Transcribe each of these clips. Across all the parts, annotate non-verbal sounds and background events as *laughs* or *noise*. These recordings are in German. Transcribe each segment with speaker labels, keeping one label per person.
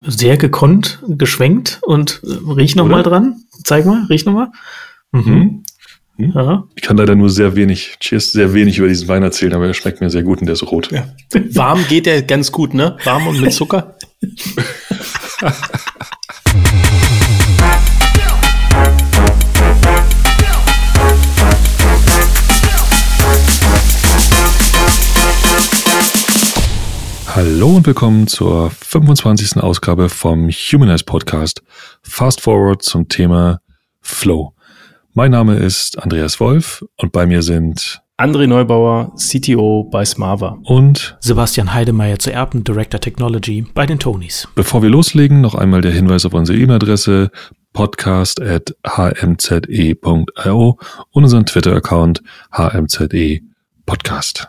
Speaker 1: Sehr gekonnt, geschwenkt und äh, riech noch Oder? mal dran. Zeig mal, riech noch mal.
Speaker 2: Mhm. Hm? Ja. Ich kann leider nur sehr wenig, Cheers, sehr wenig über diesen Wein erzählen, aber er schmeckt mir sehr gut und der ist rot. Ja.
Speaker 1: Warm geht der ganz gut, ne? Warm und mit Zucker. *laughs*
Speaker 2: Hallo und willkommen zur 25. Ausgabe vom Humanize Podcast. Fast Forward zum Thema Flow. Mein Name ist Andreas Wolf und bei mir sind
Speaker 1: André Neubauer, CTO bei Smava.
Speaker 2: Und
Speaker 1: Sebastian Heidemeyer zu Erben, Director Technology bei den Tonys.
Speaker 2: Bevor wir loslegen, noch einmal der Hinweis auf unsere E-Mail-Adresse podcast at hmze.io und unseren Twitter-Account hmze podcast.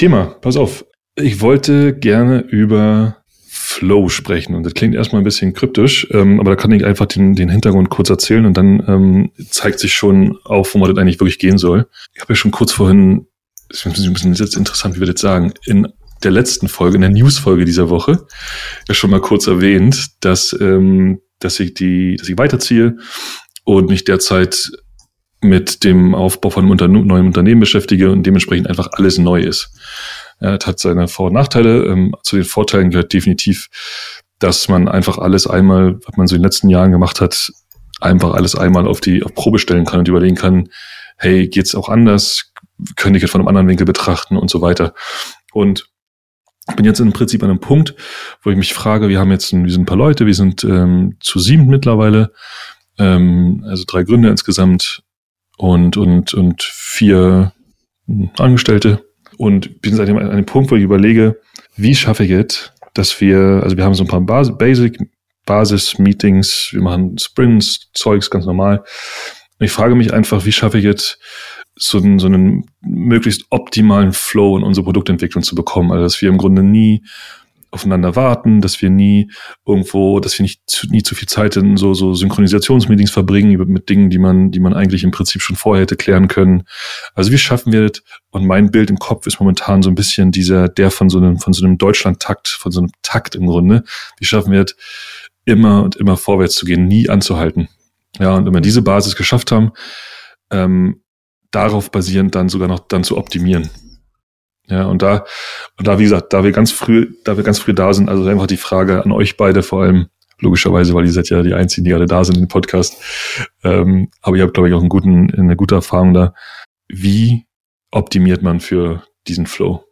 Speaker 2: Thema, pass auf. Ich wollte gerne über Flow sprechen. Und das klingt erstmal ein bisschen kryptisch, ähm, aber da kann ich einfach den, den Hintergrund kurz erzählen und dann ähm, zeigt sich schon auf, wo man das eigentlich wirklich gehen soll. Ich habe ja schon kurz vorhin, das ist ein bisschen jetzt interessant, wie wir das sagen, in der letzten Folge, in der News-Folge dieser Woche, ja schon mal kurz erwähnt, dass, ähm, dass ich die, dass ich weiterziehe und mich derzeit mit dem Aufbau von einem Unter neuen Unternehmen beschäftige und dementsprechend einfach alles neu ist. Ja, das hat seine Vor- und Nachteile. Ähm, zu den Vorteilen gehört definitiv, dass man einfach alles einmal, was man so in den letzten Jahren gemacht hat, einfach alles einmal auf die auf Probe stellen kann und überlegen kann, hey, geht's auch anders? Könnte ich es von einem anderen Winkel betrachten und so weiter. Und ich bin jetzt im Prinzip an einem Punkt, wo ich mich frage, wir haben jetzt, ein, wir sind ein paar Leute, wir sind ähm, zu sieben mittlerweile, ähm, also drei Gründer insgesamt und, und, und vier Angestellte und bin seitdem an einem Punkt, wo ich überlege, wie schaffe ich es, dass wir, also wir haben so ein paar Bas Basic Basis-Meetings, wir machen Sprints, Zeugs ganz normal. Und ich frage mich einfach, wie schaffe ich es, so einen, so einen möglichst optimalen Flow in unsere Produktentwicklung zu bekommen. Also dass wir im Grunde nie aufeinander warten, dass wir nie irgendwo, dass wir nicht zu, nie zu viel Zeit in so, so Synchronisationsmeetings verbringen mit Dingen, die man, die man eigentlich im Prinzip schon vorher hätte klären können. Also wie schaffen wir das? Und mein Bild im Kopf ist momentan so ein bisschen dieser, der von so einem, von so einem Deutschland-Takt, von so einem Takt im Grunde. Wie schaffen wir das, immer und immer vorwärts zu gehen, nie anzuhalten? Ja, und wenn wir diese Basis geschafft haben, ähm, darauf basierend dann sogar noch dann zu optimieren. Ja, und da, und da, wie gesagt, da wir ganz früh, da wir ganz früh da sind, also einfach die Frage an euch beide vor allem, logischerweise, weil ihr seid ja die Einzigen, die alle da sind im Podcast. Ähm, aber ihr habt, glaube ich, auch einen guten, eine gute Erfahrung da. Wie optimiert man für diesen Flow?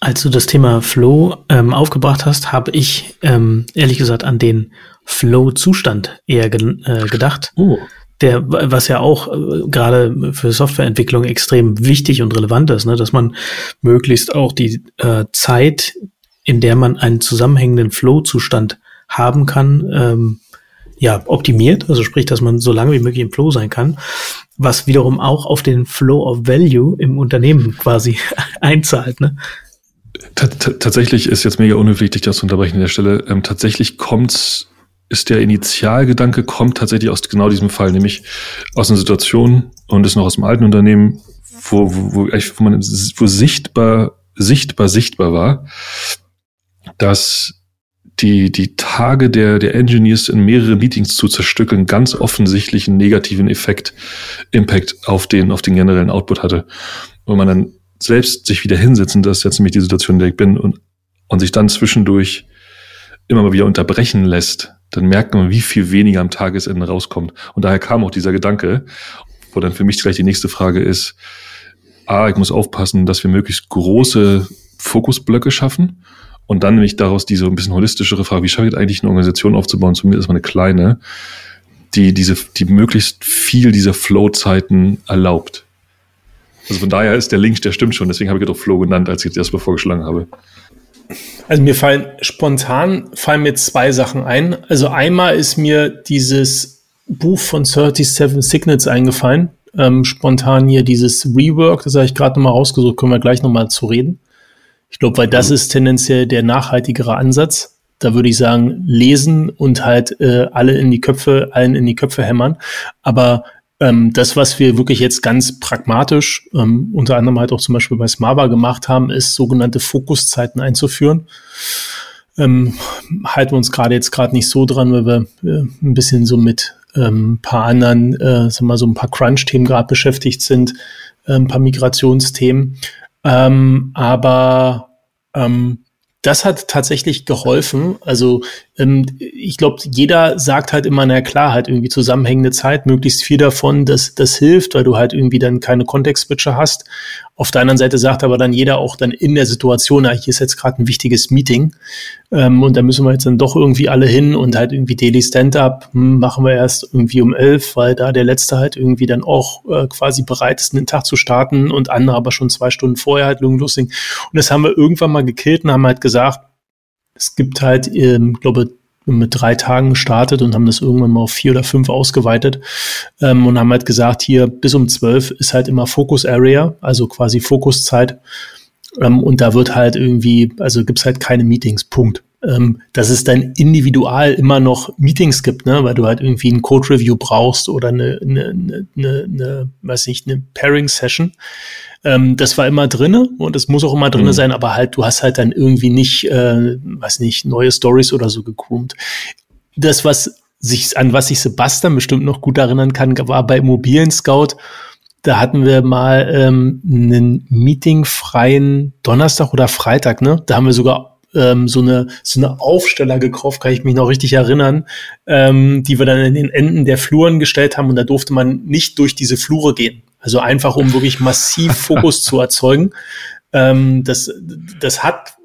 Speaker 1: Als du das Thema Flow ähm, aufgebracht hast, habe ich ähm, ehrlich gesagt an den Flow-Zustand eher ge äh, gedacht. Oh der, was ja auch äh, gerade für Softwareentwicklung extrem wichtig und relevant ist, ne, dass man möglichst auch die äh, Zeit, in der man einen zusammenhängenden Flow-Zustand haben kann, ähm, ja, optimiert, also sprich, dass man so lange wie möglich im Flow sein kann, was wiederum auch auf den Flow of Value im Unternehmen quasi *laughs* einzahlt, ne?
Speaker 2: Tatsächlich ist jetzt mega unhöflich, dich das zu unterbrechen an der Stelle. Ähm, tatsächlich kommt's ist der Initialgedanke kommt tatsächlich aus genau diesem Fall, nämlich aus einer Situation und ist noch aus dem alten Unternehmen, wo, wo, wo, wo man wo sichtbar, sichtbar, sichtbar war, dass die, die Tage der, der Engineers in mehrere Meetings zu zerstückeln ganz offensichtlich einen negativen Effekt, Impact auf den, auf den generellen Output hatte. Und man dann selbst sich wieder hinsetzen, das ist jetzt nämlich die Situation, in der ich bin, und, und sich dann zwischendurch immer mal wieder unterbrechen lässt, dann merkt man, wie viel weniger am Tagesende rauskommt. Und daher kam auch dieser Gedanke, wo dann für mich gleich die nächste Frage ist, A, ich muss aufpassen, dass wir möglichst große Fokusblöcke schaffen und dann nämlich daraus diese ein bisschen holistischere Frage, wie schaffe ich eigentlich eine Organisation aufzubauen, zumindest mal eine kleine, die diese, die möglichst viel dieser Flow-Zeiten erlaubt. Also von daher ist der Link, der stimmt schon, deswegen habe ich doch Flow genannt, als ich das erstmal vorgeschlagen habe.
Speaker 1: Also mir fallen spontan fallen mir zwei Sachen ein. Also einmal ist mir dieses Buch von 37 Signals eingefallen. Ähm, spontan hier dieses Rework, das habe ich gerade nochmal rausgesucht, können wir gleich nochmal zu reden. Ich glaube, weil das ist tendenziell der nachhaltigere Ansatz. Da würde ich sagen, lesen und halt äh, alle in die Köpfe, allen in die Köpfe hämmern. Aber
Speaker 3: Ähm, das, was wir wirklich jetzt ganz pragmatisch, ähm, unter anderem halt auch zum Beispiel bei Smava gemacht haben, ist sogenannte Fokuszeiten einzuführen. Ähm, halten wir uns gerade jetzt gerade nicht so dran, weil wir äh, ein bisschen so mit ähm, paar anderen, äh, sagen wir mal, so ein paar Crunch-Themen gerade beschäftigt sind, äh, ein paar Migrationsthemen. Ähm, aber ähm, das hat tatsächlich geholfen. Also ich glaube, jeder sagt halt immer, na klar, halt irgendwie zusammenhängende Zeit, möglichst viel davon, das, das hilft, weil du halt irgendwie dann keine Kontext-Switcher hast. Auf der anderen Seite sagt aber dann jeder auch dann in der Situation, na, hier ist jetzt gerade ein wichtiges Meeting ähm, und da müssen wir jetzt dann doch irgendwie alle hin und halt irgendwie Daily Stand-Up hm, machen wir erst irgendwie um elf, weil da der Letzte halt irgendwie dann auch äh, quasi bereit ist, den Tag zu starten und andere aber schon zwei Stunden vorher halt lustig. Und das haben wir irgendwann mal gekillt und haben halt gesagt, es gibt halt, ähm, glaube mit drei Tagen gestartet und haben das irgendwann mal auf vier oder fünf ausgeweitet ähm, und haben halt gesagt, hier bis um zwölf ist halt immer Focus Area, also quasi Fokuszeit. Ähm, und da wird halt irgendwie, also gibt's halt keine Meetings, Punkt. Ähm, dass es dann individual immer noch Meetings gibt, ne, weil du halt irgendwie ein Code-Review brauchst oder eine, eine, eine, eine, weiß nicht, eine Pairing-Session. Ähm, das war immer drinne und es muss auch immer drinne mhm. sein, aber halt, du hast halt dann irgendwie nicht, äh, weiß nicht, neue Stories oder so gegroomt. Das, was sich, an was sich Sebastian bestimmt noch gut erinnern kann, war bei Immobilien Scout. Da hatten wir mal ähm, einen meetingfreien Donnerstag oder Freitag, ne? Da haben wir sogar ähm, so eine so eine Aufsteller gekauft, kann ich mich noch richtig erinnern, ähm, die wir dann in den Enden der Fluren gestellt haben und da durfte man nicht durch diese Flure gehen. Also einfach, um wirklich massiv *laughs* Fokus zu erzeugen. Ähm, das, das hat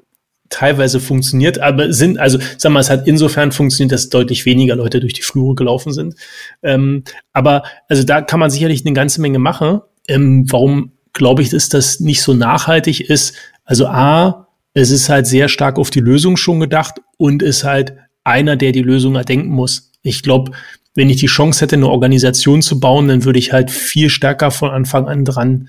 Speaker 3: teilweise funktioniert, aber sind, also sag mal, es hat insofern funktioniert, dass deutlich weniger Leute durch die Flure gelaufen sind. Ähm, aber also da kann man sicherlich eine ganze Menge machen. Ähm, warum glaube ich, dass das nicht so nachhaltig ist? Also A, es ist halt sehr stark auf die Lösung schon gedacht und ist halt einer, der die Lösung erdenken muss. Ich glaube, wenn ich die Chance hätte, eine Organisation zu bauen, dann würde ich halt viel stärker von Anfang an dran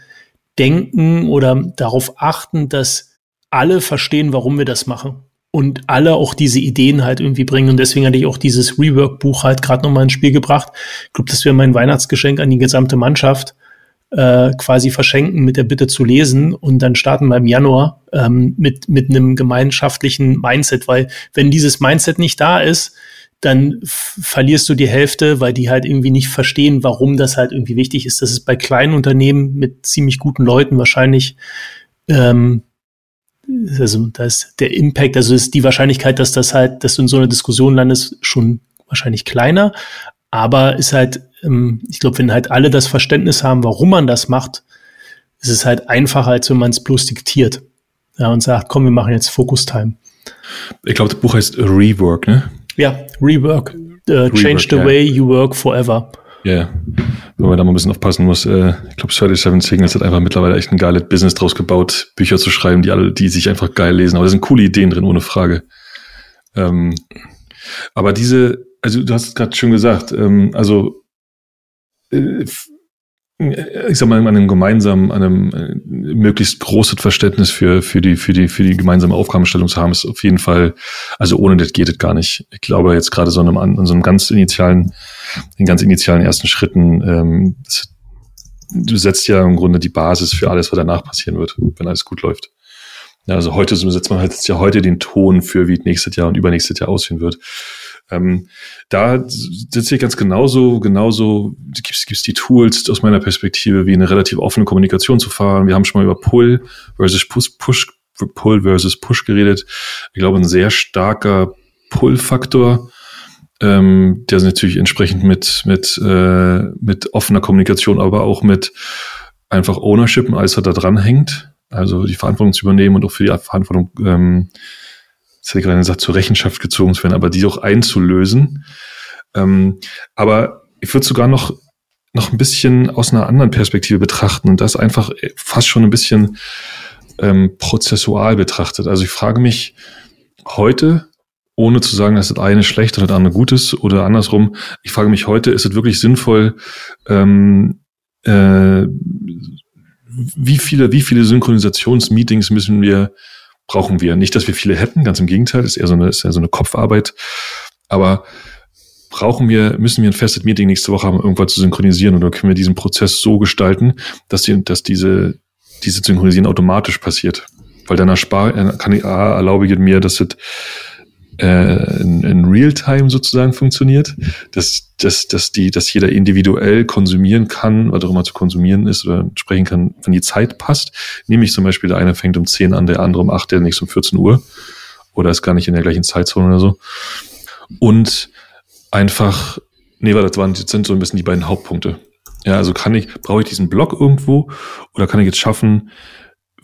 Speaker 3: denken oder darauf achten, dass alle verstehen, warum wir das machen. Und alle auch diese Ideen halt irgendwie bringen. Und deswegen hatte ich auch dieses Rework-Buch halt gerade nochmal ins Spiel gebracht. Ich glaube, das wäre mein Weihnachtsgeschenk an die gesamte Mannschaft. Äh, quasi verschenken mit der Bitte zu lesen und dann starten wir im Januar ähm, mit, mit einem gemeinschaftlichen Mindset, weil wenn dieses Mindset nicht da ist, dann verlierst du die Hälfte, weil die halt irgendwie nicht verstehen, warum das halt irgendwie wichtig ist. Das ist bei kleinen Unternehmen mit ziemlich guten Leuten wahrscheinlich, ähm, also da ist der Impact, also ist die Wahrscheinlichkeit, dass das halt, dass du in so einer Diskussion landest, schon wahrscheinlich kleiner. Aber ist halt, ähm, ich glaube, wenn halt alle das Verständnis haben, warum man das macht, ist es halt einfacher, als wenn man es bloß diktiert. Ja, und sagt, komm, wir machen jetzt Focus Time.
Speaker 2: Ich glaube, das Buch heißt Rework, ne?
Speaker 3: Ja, Rework. Uh, change the ja. way you work forever.
Speaker 2: Ja, yeah. wenn man da mal ein bisschen aufpassen muss. Äh, ich glaube, 37 Signals hat einfach mittlerweile echt ein geiles Business draus gebaut, Bücher zu schreiben, die alle, die sich einfach geil lesen. Aber da sind coole Ideen drin, ohne Frage. Ähm, aber diese, also du hast es gerade schon gesagt, ähm, also äh, ich sag mal, an einem gemeinsamen, einem äh, möglichst großes Verständnis für, für die, für die, für die gemeinsame Aufgabenstellung zu haben, ist auf jeden Fall, also ohne das geht es gar nicht. Ich glaube jetzt gerade so einem, an so einem ganz initialen, in ganz initialen ersten Schritten, ähm, du setzt ja im Grunde die Basis für alles, was danach passieren wird, wenn alles gut läuft. Ja, also heute setzt man halt jetzt ja heute den Ton für, wie nächstes Jahr und übernächstes Jahr aussehen wird. Ähm, da sitze ich ganz genauso, genauso gibt es die Tools aus meiner Perspektive, wie eine relativ offene Kommunikation zu fahren. Wir haben schon mal über Pull versus Push, Push Pull versus Push geredet. Ich glaube, ein sehr starker Pull-Faktor, ähm, der natürlich entsprechend mit, mit, äh, mit offener Kommunikation, aber auch mit einfach Ownership und alles, was da dran hängt. Also die Verantwortung zu übernehmen und auch für die Verantwortung ähm, das hätte ich gerade gesagt, zur Rechenschaft gezogen zu werden, aber die auch einzulösen. Ähm, aber ich würde sogar noch, noch ein bisschen aus einer anderen Perspektive betrachten und das einfach fast schon ein bisschen ähm, prozessual betrachtet. Also ich frage mich heute, ohne zu sagen, dass das eine schlecht oder das andere gut ist oder andersrum, ich frage mich heute, ist es wirklich sinnvoll, ähm, äh, wie viele, wie viele Synchronisationsmeetings müssen wir brauchen wir. Nicht, dass wir viele hätten, ganz im Gegenteil, ist eher so eine, ist eher so eine Kopfarbeit. Aber brauchen wir, müssen wir ein festes Meeting nächste Woche haben, irgendwas zu synchronisieren oder können wir diesen Prozess so gestalten, dass, die, dass diese, diese Synchronisieren automatisch passiert. Weil dann erspar, äh, kann ich, A, erlaube ich mir, dass es äh, in, in Realtime sozusagen funktioniert, dass, dass, dass, die, dass jeder individuell konsumieren kann, was auch immer zu konsumieren ist oder sprechen kann, wenn die Zeit passt. Nämlich zum Beispiel, der eine fängt um 10 an, der andere um 8, der nächste um 14 Uhr oder ist gar nicht in der gleichen Zeitzone oder so. Und einfach, nee, weil das waren, das sind so ein bisschen die beiden Hauptpunkte. Ja, also kann ich, brauche ich diesen Block irgendwo oder kann ich jetzt schaffen,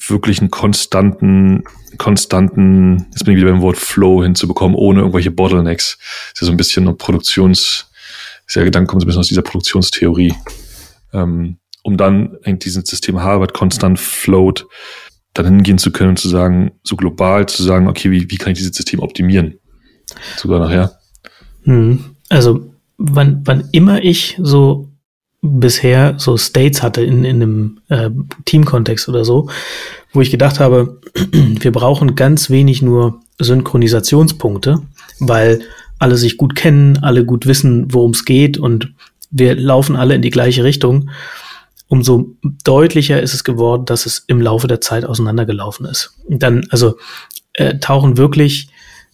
Speaker 2: wirklich einen konstanten, konstanten, jetzt bin ich wieder beim Wort Flow hinzubekommen, ohne irgendwelche Bottlenecks. Das ist ja so ein bisschen Produktions, der Gedanke kommt so ein bisschen aus dieser Produktionstheorie. Ähm, um dann eigentlich dieses System Harvard konstant float, dann hingehen zu können und zu sagen, so global zu sagen, okay, wie, wie kann ich dieses System optimieren? Sogar nachher.
Speaker 1: Hm. Also, wann, wann immer ich so bisher so States hatte in, in einem äh, Teamkontext oder so, wo ich gedacht habe, *clears throat* wir brauchen ganz wenig nur Synchronisationspunkte, weil alle sich gut kennen, alle gut wissen, worum es geht und wir laufen alle in die gleiche Richtung. Umso deutlicher ist es geworden, dass es im Laufe der Zeit auseinandergelaufen ist. dann, also äh, tauchen wirklich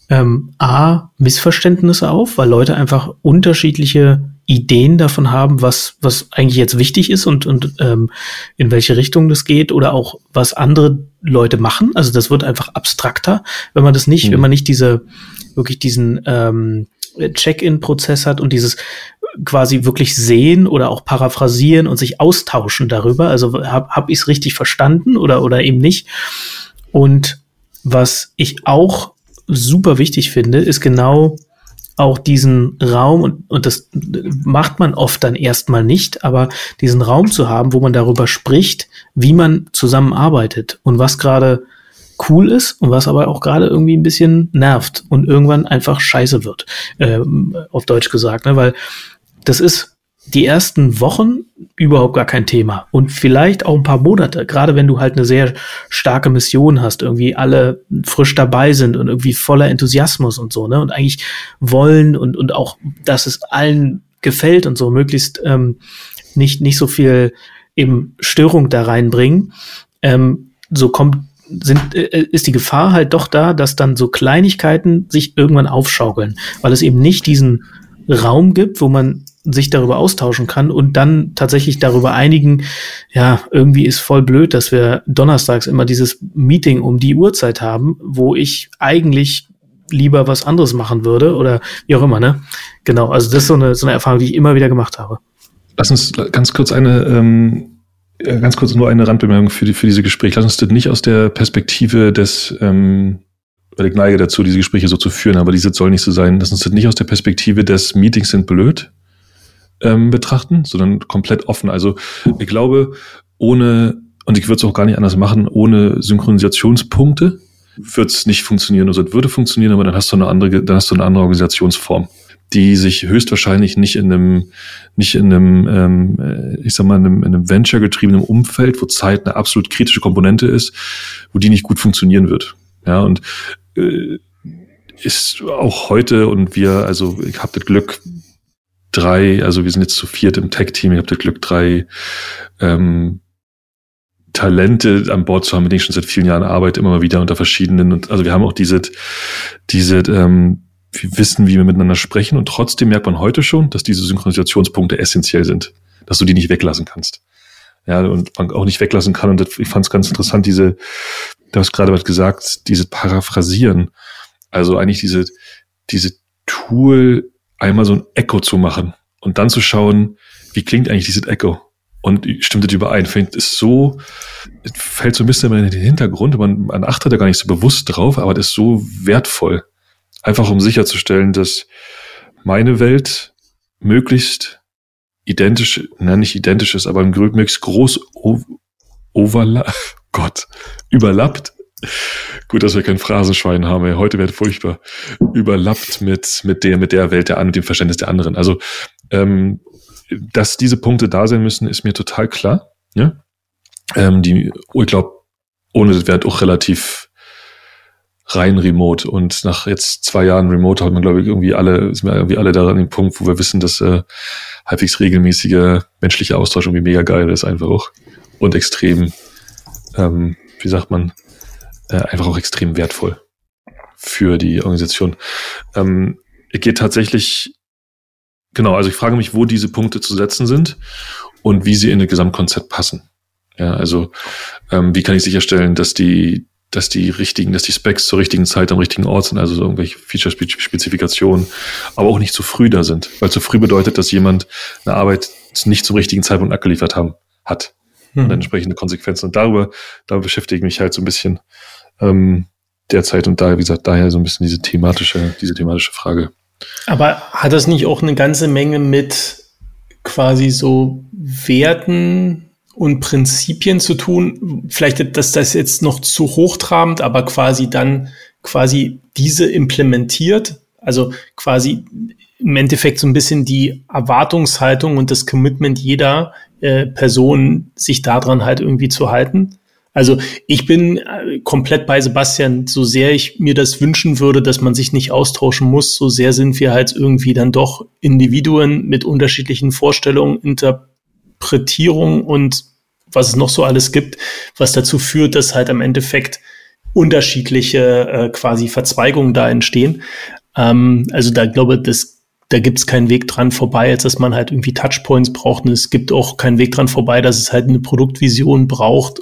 Speaker 1: ähm, A, Missverständnisse auf, weil Leute einfach unterschiedliche Ideen davon haben, was, was eigentlich jetzt wichtig ist und, und ähm, in welche Richtung das geht oder auch was andere Leute machen. Also das wird einfach abstrakter, wenn man das nicht, mhm. wenn man nicht diese, wirklich diesen ähm, Check-in-Prozess hat und dieses quasi wirklich sehen oder auch paraphrasieren und sich austauschen darüber. Also habe hab ich es richtig verstanden oder, oder eben nicht. Und was ich auch super wichtig finde, ist genau auch diesen Raum, und, und das macht man oft dann erstmal nicht, aber diesen Raum zu haben, wo man darüber spricht, wie man zusammenarbeitet und was gerade cool ist und was aber auch gerade irgendwie ein bisschen nervt und irgendwann einfach scheiße wird, ähm, auf Deutsch gesagt, ne? weil das ist die ersten Wochen überhaupt gar kein Thema. Und vielleicht auch ein paar Monate, gerade wenn du halt eine sehr starke Mission hast, irgendwie alle frisch dabei sind und irgendwie voller Enthusiasmus und so, ne? Und eigentlich wollen und, und auch, dass es allen gefällt und so, möglichst ähm, nicht, nicht so viel eben Störung da reinbringen. Ähm, so kommt sind, äh, ist die Gefahr halt doch da, dass dann so Kleinigkeiten sich irgendwann aufschaukeln, weil es eben nicht diesen Raum gibt, wo man sich darüber austauschen kann und dann tatsächlich darüber einigen, ja, irgendwie ist voll blöd, dass wir donnerstags immer dieses Meeting um die Uhrzeit haben, wo ich eigentlich lieber was anderes machen würde oder wie auch immer, ne? Genau, also das ist so eine, so eine Erfahrung, die ich immer wieder gemacht habe.
Speaker 2: Lass uns ganz kurz eine, ähm, ganz kurz nur eine Randbemerkung für, die, für diese Gespräche. Lass uns das nicht aus der Perspektive des, ähm, weil ich neige dazu, diese Gespräche so zu führen, aber diese soll nicht so sein. Lass uns das nicht aus der Perspektive des Meetings sind blöd, ähm, betrachten, sondern komplett offen. Also ich glaube, ohne, und ich würde es auch gar nicht anders machen, ohne Synchronisationspunkte wird es nicht funktionieren. Also es würde funktionieren, aber dann hast du eine andere, dann hast du eine andere Organisationsform, die sich höchstwahrscheinlich nicht in einem, nicht in einem, ähm, ich sag mal, in einem, in einem Venture-getriebenen Umfeld, wo Zeit eine absolut kritische Komponente ist, wo die nicht gut funktionieren wird. Ja, und äh, ist auch heute und wir, also ich habe das Glück, drei, also wir sind jetzt zu viert im Tech-Team, ich habe das Glück, drei ähm, Talente an Bord zu haben, mit denen ich schon seit vielen Jahren arbeite, immer mal wieder unter verschiedenen. Und also wir haben auch diese, diese, ähm, wir wissen, wie wir miteinander sprechen und trotzdem merkt man heute schon, dass diese Synchronisationspunkte essentiell sind, dass du die nicht weglassen kannst. Ja, und man auch nicht weglassen kann. Und das, ich fand es ganz interessant, diese, du hast gerade was gesagt, diese Paraphrasieren. Also eigentlich diese, diese Tool, einmal so ein Echo zu machen und dann zu schauen, wie klingt eigentlich dieses Echo? Und stimmt das überein? Finde ist so, fällt so ein bisschen in den Hintergrund, man, man achtet da gar nicht so bewusst drauf, aber das ist so wertvoll. Einfach um sicherzustellen, dass meine Welt möglichst identisch, nein, nicht identisch ist, aber möglichst groß overla *laughs* Gott, überlappt Gut, dass wir kein Phrasenschwein haben. Ey. Heute wird furchtbar überlappt mit, mit der, mit der Welt der anderen, dem Verständnis der anderen. Also, ähm, dass diese Punkte da sein müssen, ist mir total klar. Ja? Ähm, die, ich glaube, ohne das wäre auch relativ rein remote. Und nach jetzt zwei Jahren Remote hat man, glaube ich, irgendwie alle, ist mir irgendwie alle da an dem Punkt, wo wir wissen, dass äh, halbwegs regelmäßige menschliche Austausch irgendwie mega geil ist, einfach auch. Und extrem, ähm, wie sagt man, äh, einfach auch extrem wertvoll für die Organisation. Ähm, es geht tatsächlich, genau, also ich frage mich, wo diese Punkte zu setzen sind und wie sie in ein Gesamtkonzept passen. Ja, also ähm, wie kann ich sicherstellen, dass die, dass die richtigen, dass die Specs zur richtigen Zeit am richtigen Ort sind, also so irgendwelche Feature-Spezifikationen, aber auch nicht zu früh da sind. Weil zu früh bedeutet, dass jemand eine Arbeit nicht zum richtigen Zeitpunkt abgeliefert haben, hat. Hm. Und entsprechende Konsequenzen. Und darüber, da beschäftige ich mich halt so ein bisschen ähm, derzeit und daher, wie gesagt, daher so ein bisschen diese thematische, diese thematische Frage.
Speaker 3: Aber hat das nicht auch eine ganze Menge mit quasi so Werten und Prinzipien zu tun. Vielleicht, dass das jetzt noch zu hochtrabend, aber quasi dann quasi diese implementiert. Also quasi im Endeffekt so ein bisschen die Erwartungshaltung und das Commitment jeder äh, Person, sich daran halt irgendwie zu halten. Also ich bin äh, komplett bei Sebastian, so sehr ich mir das wünschen würde, dass man sich nicht austauschen muss, so sehr sind wir halt irgendwie dann doch Individuen mit unterschiedlichen Vorstellungen, Inter Interpretierung und was es noch so alles gibt, was dazu führt, dass halt am Endeffekt unterschiedliche äh, quasi Verzweigungen da entstehen. Ähm, also da glaube das da gibt es keinen Weg dran vorbei, als dass man halt irgendwie Touchpoints braucht. Und es gibt auch keinen Weg dran vorbei, dass es halt eine Produktvision braucht,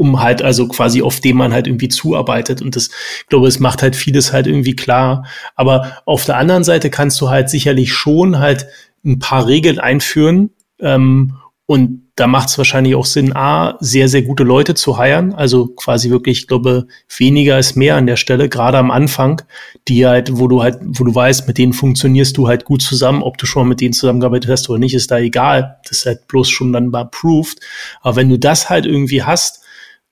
Speaker 3: um halt also quasi auf dem man halt irgendwie zuarbeitet. Und das, ich glaube, es macht halt vieles halt irgendwie klar. Aber auf der anderen Seite kannst du halt sicherlich schon halt ein paar Regeln einführen, ähm, und da macht es wahrscheinlich auch Sinn, A, sehr, sehr gute Leute zu heiren. Also quasi wirklich, ich glaube, weniger ist mehr an der Stelle, gerade am Anfang, die halt, wo du halt, wo du weißt, mit denen funktionierst du halt gut zusammen. Ob du schon mal mit denen zusammengearbeitet hast oder nicht, ist da egal. Das ist halt bloß schon dann mal approved. Aber wenn du das halt irgendwie hast,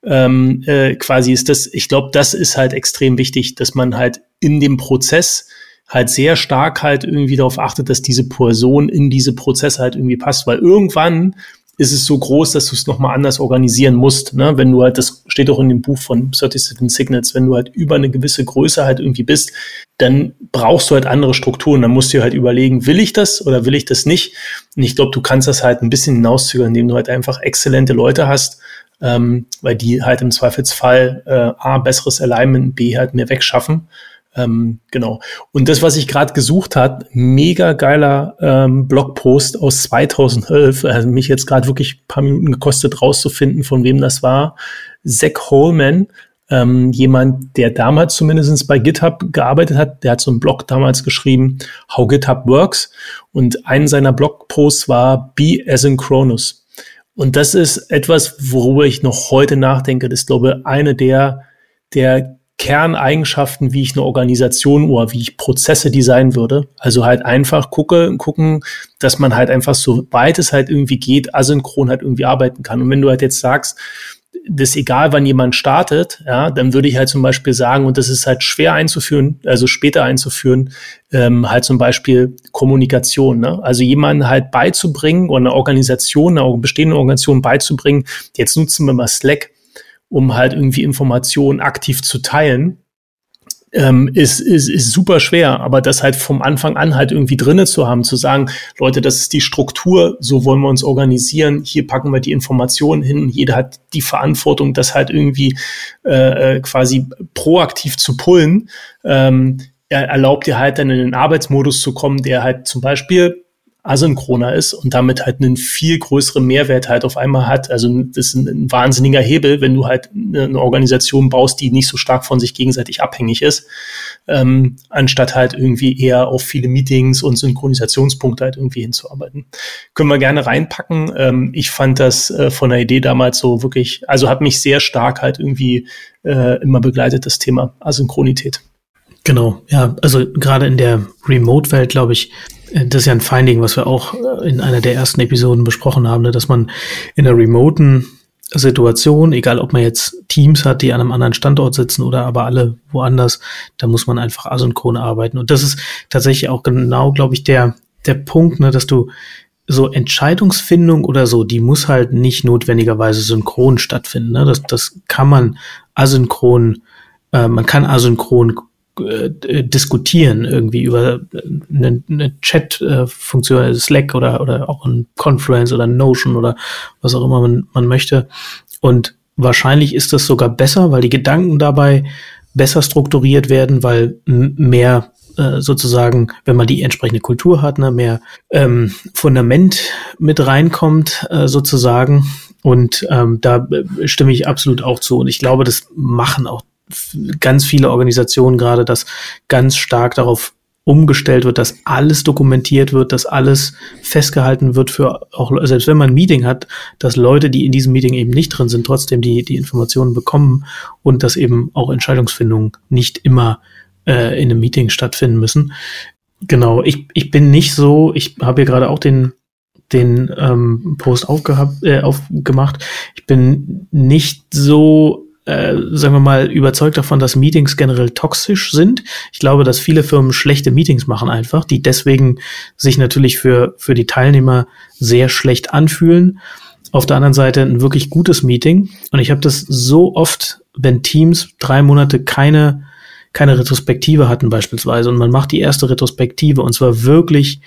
Speaker 3: ähm, äh, quasi ist das, ich glaube, das ist halt extrem wichtig, dass man halt in dem Prozess halt sehr stark halt irgendwie darauf achtet, dass diese Person in diese Prozesse halt irgendwie passt, weil irgendwann ist es so groß, dass du es nochmal anders organisieren musst. Ne? Wenn du halt, das steht auch in dem Buch von 37 Signals, wenn du halt über eine gewisse Größe halt irgendwie bist, dann brauchst du halt andere Strukturen. Dann musst du halt überlegen, will ich das oder will ich das nicht? Und ich glaube, du kannst das halt ein bisschen hinauszögern, indem du halt einfach exzellente Leute hast, ähm, weil die halt im Zweifelsfall äh, A, besseres Alignment, B, halt mehr wegschaffen. Ähm, genau. Und das, was ich gerade gesucht hat, mega geiler ähm, Blogpost aus 2011, also mich jetzt gerade wirklich ein paar Minuten gekostet rauszufinden, von wem das war. Zach Holman, ähm, jemand, der damals zumindest bei GitHub gearbeitet hat, der hat so einen Blog damals geschrieben, How GitHub Works. Und einen seiner Blogposts war Be Asynchronous. Und das ist etwas, worüber ich noch heute nachdenke. Das ist, glaube ich, eine der, der Kerneigenschaften, wie ich eine Organisation oder wie ich Prozesse designen würde. Also halt einfach gucke, gucken, dass man halt einfach so weit es halt irgendwie geht, asynchron halt irgendwie arbeiten kann. Und wenn du halt jetzt sagst, das egal, wann jemand startet, ja, dann würde ich halt zum Beispiel sagen, und das ist halt schwer einzuführen, also später einzuführen, ähm, halt zum Beispiel Kommunikation, ne? Also jemanden halt beizubringen oder eine Organisation, eine bestehende Organisation beizubringen, jetzt nutzen wir mal Slack, um halt irgendwie Informationen aktiv zu teilen, ähm, ist, ist, ist super schwer. Aber das halt vom Anfang an halt irgendwie drinne zu haben, zu sagen, Leute, das ist die Struktur, so wollen wir uns organisieren, hier packen wir die Informationen hin, jeder hat die Verantwortung, das halt irgendwie äh, äh quasi proaktiv zu pullen. Ähm, er erlaubt dir halt dann in den Arbeitsmodus zu kommen, der halt zum Beispiel asynchroner ist und damit halt einen viel größeren Mehrwert halt auf einmal hat. Also das ist ein, ein wahnsinniger Hebel, wenn du halt eine Organisation baust, die nicht so stark von sich gegenseitig abhängig ist, ähm, anstatt halt irgendwie eher auf viele Meetings und Synchronisationspunkte halt irgendwie hinzuarbeiten. Können wir gerne reinpacken. Ähm, ich fand das äh, von der Idee damals so wirklich, also hat mich sehr stark halt irgendwie äh, immer begleitet, das Thema Asynchronität.
Speaker 1: Genau, ja, also gerade in der Remote-Welt, glaube ich, das ist ja ein Finding, was wir auch äh, in einer der ersten Episoden besprochen haben, ne, dass man in einer remoten Situation, egal ob man jetzt Teams hat, die an einem anderen Standort sitzen oder aber alle woanders, da muss man einfach asynchron arbeiten. Und das ist tatsächlich auch genau, glaube ich, der, der Punkt, ne, dass du so Entscheidungsfindung oder so, die muss halt nicht notwendigerweise synchron stattfinden. Ne? Das, das kann man asynchron äh, man kann asynchron äh, diskutieren irgendwie über eine, eine Chat-Funktion, also Slack oder, oder auch ein Confluence oder Notion oder was auch immer man, man möchte. Und wahrscheinlich ist das sogar besser, weil die Gedanken dabei besser strukturiert werden, weil mehr äh, sozusagen, wenn man die entsprechende Kultur hat, ne, mehr ähm, Fundament mit reinkommt, äh, sozusagen. Und ähm, da äh, stimme ich absolut auch zu. Und ich glaube, das machen auch ganz viele Organisationen gerade, dass ganz stark darauf umgestellt wird, dass alles dokumentiert wird, dass alles festgehalten wird für auch, selbst wenn man ein Meeting hat, dass Leute, die in diesem Meeting eben nicht drin sind, trotzdem die, die Informationen bekommen und dass eben auch Entscheidungsfindungen nicht immer äh, in einem Meeting stattfinden müssen. Genau, ich, ich bin nicht so, ich habe hier gerade auch den, den ähm, Post aufgehabt, äh, aufgemacht. Ich bin nicht so äh, sagen wir mal, überzeugt davon, dass Meetings generell toxisch sind. Ich glaube, dass viele Firmen schlechte Meetings machen einfach, die deswegen sich natürlich für, für die Teilnehmer sehr schlecht anfühlen. Auf der anderen Seite ein wirklich gutes Meeting. Und ich habe das so oft, wenn Teams drei Monate keine keine Retrospektive hatten beispielsweise und man macht die erste Retrospektive und zwar wirklich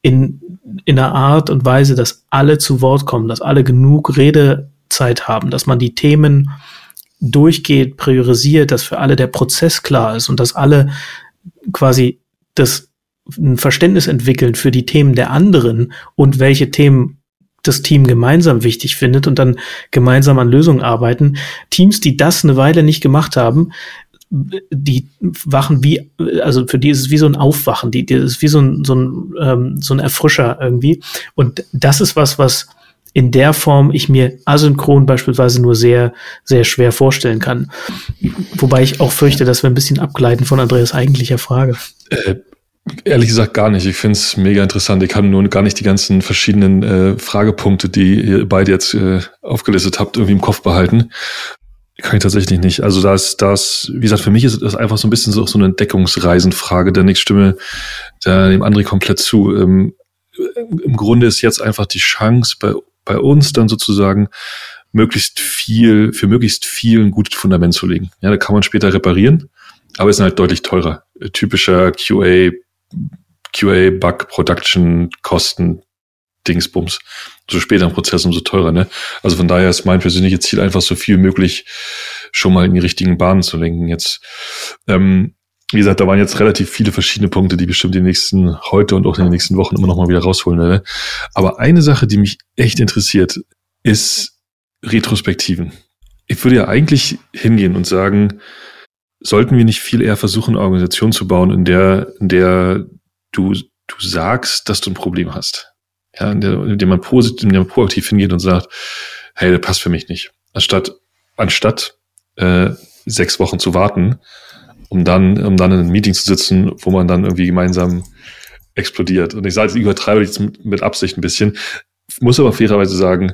Speaker 1: in, in einer Art und Weise, dass alle zu Wort kommen, dass alle genug Redezeit haben, dass man die Themen durchgeht, priorisiert, dass für alle der Prozess klar ist und dass alle quasi das ein Verständnis entwickeln für die Themen der anderen und welche Themen das Team gemeinsam wichtig findet und dann gemeinsam an Lösungen arbeiten. Teams, die das eine Weile nicht gemacht haben, die wachen wie, also für die ist es wie so ein Aufwachen, die, die ist wie so ein, so ein, ähm, so ein Erfrischer irgendwie. Und das ist was, was in der Form ich mir asynchron beispielsweise nur sehr, sehr schwer vorstellen kann. Wobei ich auch fürchte, dass wir ein bisschen abgleiten von Andreas eigentlicher Frage.
Speaker 2: Äh, ehrlich gesagt gar nicht. Ich finde es mega interessant. Ich kann nur gar nicht die ganzen verschiedenen äh, Fragepunkte, die ihr beide jetzt äh, aufgelistet habt, irgendwie im Kopf behalten. Kann ich tatsächlich nicht. Also das, das, wie gesagt, für mich ist das einfach so ein bisschen so, so eine Entdeckungsreisenfrage, denn ich stimme dem André komplett zu. Ähm, Im Grunde ist jetzt einfach die Chance bei bei uns dann sozusagen möglichst viel, für möglichst viel ein gutes Fundament zu legen. Ja, da kann man später reparieren, aber ist halt deutlich teurer. Typischer QA, QA, Bug, Production, Kosten, Dingsbums. So später im Prozess umso teurer, ne? Also von daher ist mein persönliches Ziel einfach so viel möglich schon mal in die richtigen Bahnen zu lenken. Jetzt, ähm, wie gesagt, da waren jetzt relativ viele verschiedene Punkte, die bestimmt die nächsten heute und auch in den nächsten Wochen immer noch mal wieder rausholen werde. Aber eine Sache, die mich echt interessiert, ist Retrospektiven. Ich würde ja eigentlich hingehen und sagen, sollten wir nicht viel eher versuchen, eine Organisation zu bauen, in der, in der du, du sagst, dass du ein Problem hast. Ja, in der, in der man positiv, in der man proaktiv hingeht und sagt, hey, das passt für mich nicht. Anstatt, anstatt äh, sechs Wochen zu warten, um dann, um dann in einem Meeting zu sitzen, wo man dann irgendwie gemeinsam explodiert. Und ich sage, ich übertreibe jetzt mit, Absicht ein bisschen, muss aber fairerweise sagen,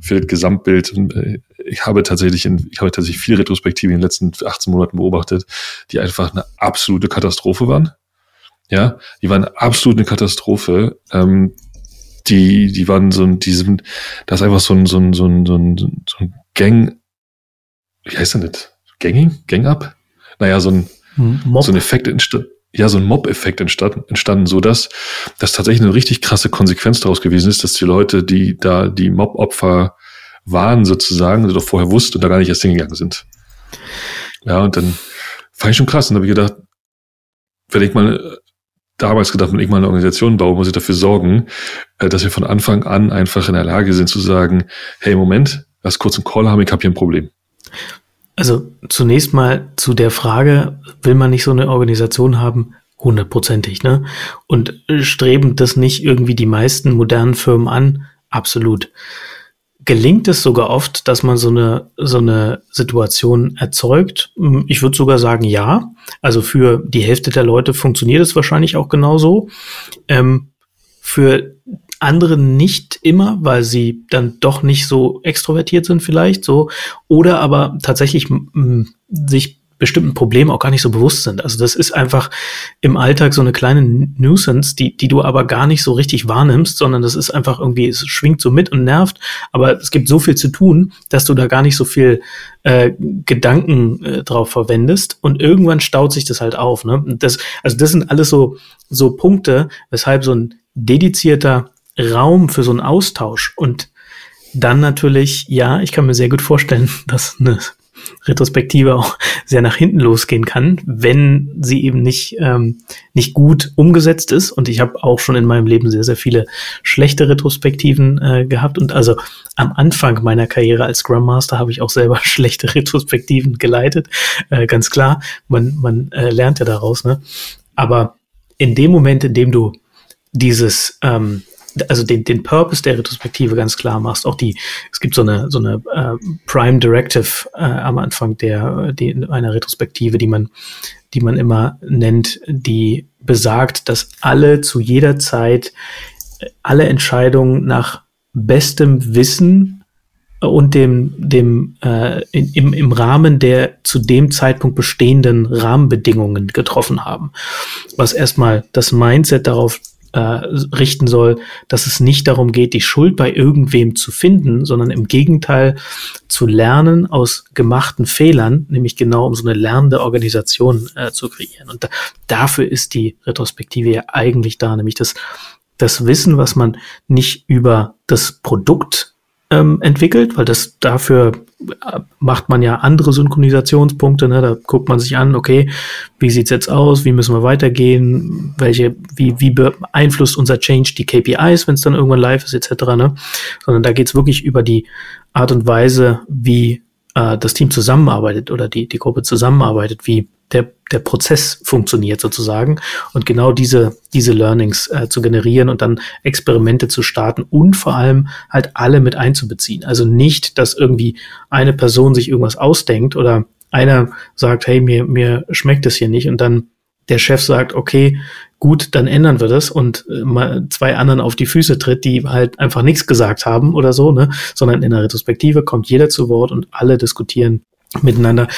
Speaker 2: für das Gesamtbild, äh, ich habe tatsächlich, in, ich habe tatsächlich viele Retrospektive in den letzten 18 Monaten beobachtet, die einfach eine absolute Katastrophe waren. Ja, die waren absolut eine Katastrophe. Ähm, die, die waren so ein, diesem, da ist einfach so ein, so ein, so ein, so ein, so ein Gang, wie heißt denn das? Ganging? Gang-up? Naja, so ein, Mob. so ein Effekt entstanden, ja, so ein Mob-Effekt entstanden, entstanden, so dass das tatsächlich eine richtig krasse Konsequenz daraus gewesen ist, dass die Leute, die da die Mob-Opfer waren, sozusagen, doch vorher wussten und da gar nicht erst hingegangen sind. Ja, und dann fand ich schon krass. Und habe ich gedacht, wenn ich mal damals gedacht, wenn ich mal eine Organisation baue, muss ich dafür sorgen, äh, dass wir von Anfang an einfach in der Lage sind zu sagen, hey, Moment, lass kurz einen Call haben, ich habe hier ein Problem.
Speaker 1: Also zunächst mal zu der Frage, will man nicht so eine Organisation haben? Hundertprozentig, ne? Und streben das nicht irgendwie die meisten modernen Firmen an? Absolut. Gelingt es sogar oft, dass man so eine, so eine Situation erzeugt? Ich würde sogar sagen, ja. Also für die Hälfte der Leute funktioniert es wahrscheinlich auch genauso. Ähm, für andere nicht immer, weil sie dann doch nicht so extrovertiert sind vielleicht so oder aber tatsächlich sich bestimmten Problemen auch gar nicht so bewusst sind. Also das ist einfach im Alltag so eine kleine Nuisance, die, die du aber gar nicht so richtig wahrnimmst, sondern das ist einfach irgendwie, es schwingt so mit und nervt, aber es gibt so viel zu tun, dass du da gar nicht so viel äh, Gedanken äh, drauf verwendest und irgendwann staut sich das halt auf. Ne? Das, also das sind alles so, so Punkte, weshalb so ein dedizierter Raum für so einen Austausch und dann natürlich, ja, ich kann mir sehr gut vorstellen, *laughs* dass eine Retrospektive auch sehr nach hinten losgehen kann, wenn sie eben nicht, ähm, nicht gut umgesetzt ist. Und ich habe auch schon in meinem Leben sehr, sehr viele schlechte Retrospektiven äh, gehabt. Und also am Anfang meiner Karriere als Scrum Master habe ich auch selber *laughs* schlechte Retrospektiven geleitet. Äh, ganz klar, man, man äh, lernt ja daraus. Ne? Aber in dem Moment, in dem du dieses ähm, also den, den Purpose der Retrospektive ganz klar machst. Auch die, es gibt so eine, so eine äh, Prime Directive äh, am Anfang der, die, einer Retrospektive, die man, die man immer nennt, die besagt, dass alle zu jeder Zeit äh, alle Entscheidungen nach bestem Wissen und dem, dem äh, in, im, im Rahmen der zu dem Zeitpunkt bestehenden Rahmenbedingungen getroffen haben. Was erstmal das Mindset darauf äh, richten soll, dass es nicht darum geht, die Schuld bei irgendwem zu finden, sondern im Gegenteil zu lernen aus gemachten Fehlern, nämlich genau um so eine lernende Organisation äh, zu kreieren. Und da, dafür ist die Retrospektive ja eigentlich da, nämlich das, das Wissen, was man nicht über das Produkt ähm, entwickelt, weil das dafür macht man ja andere Synchronisationspunkte. Ne? Da guckt man sich an, okay, wie sieht's jetzt aus, wie müssen wir weitergehen, welche, wie, wie beeinflusst unser Change die KPIs, wenn es dann irgendwann live ist, etc. Ne? Sondern da geht's wirklich über die Art und Weise, wie äh, das Team zusammenarbeitet oder die, die Gruppe zusammenarbeitet, wie der, der Prozess funktioniert sozusagen und genau diese, diese Learnings äh, zu generieren und dann Experimente zu starten und vor allem halt alle mit einzubeziehen. Also nicht, dass irgendwie eine Person sich irgendwas ausdenkt oder einer sagt, hey, mir, mir schmeckt es hier nicht und dann der Chef sagt, okay, gut, dann ändern wir das und äh, mal zwei anderen auf die Füße tritt, die halt einfach nichts gesagt haben oder so, ne, sondern in der Retrospektive kommt jeder zu Wort und alle diskutieren miteinander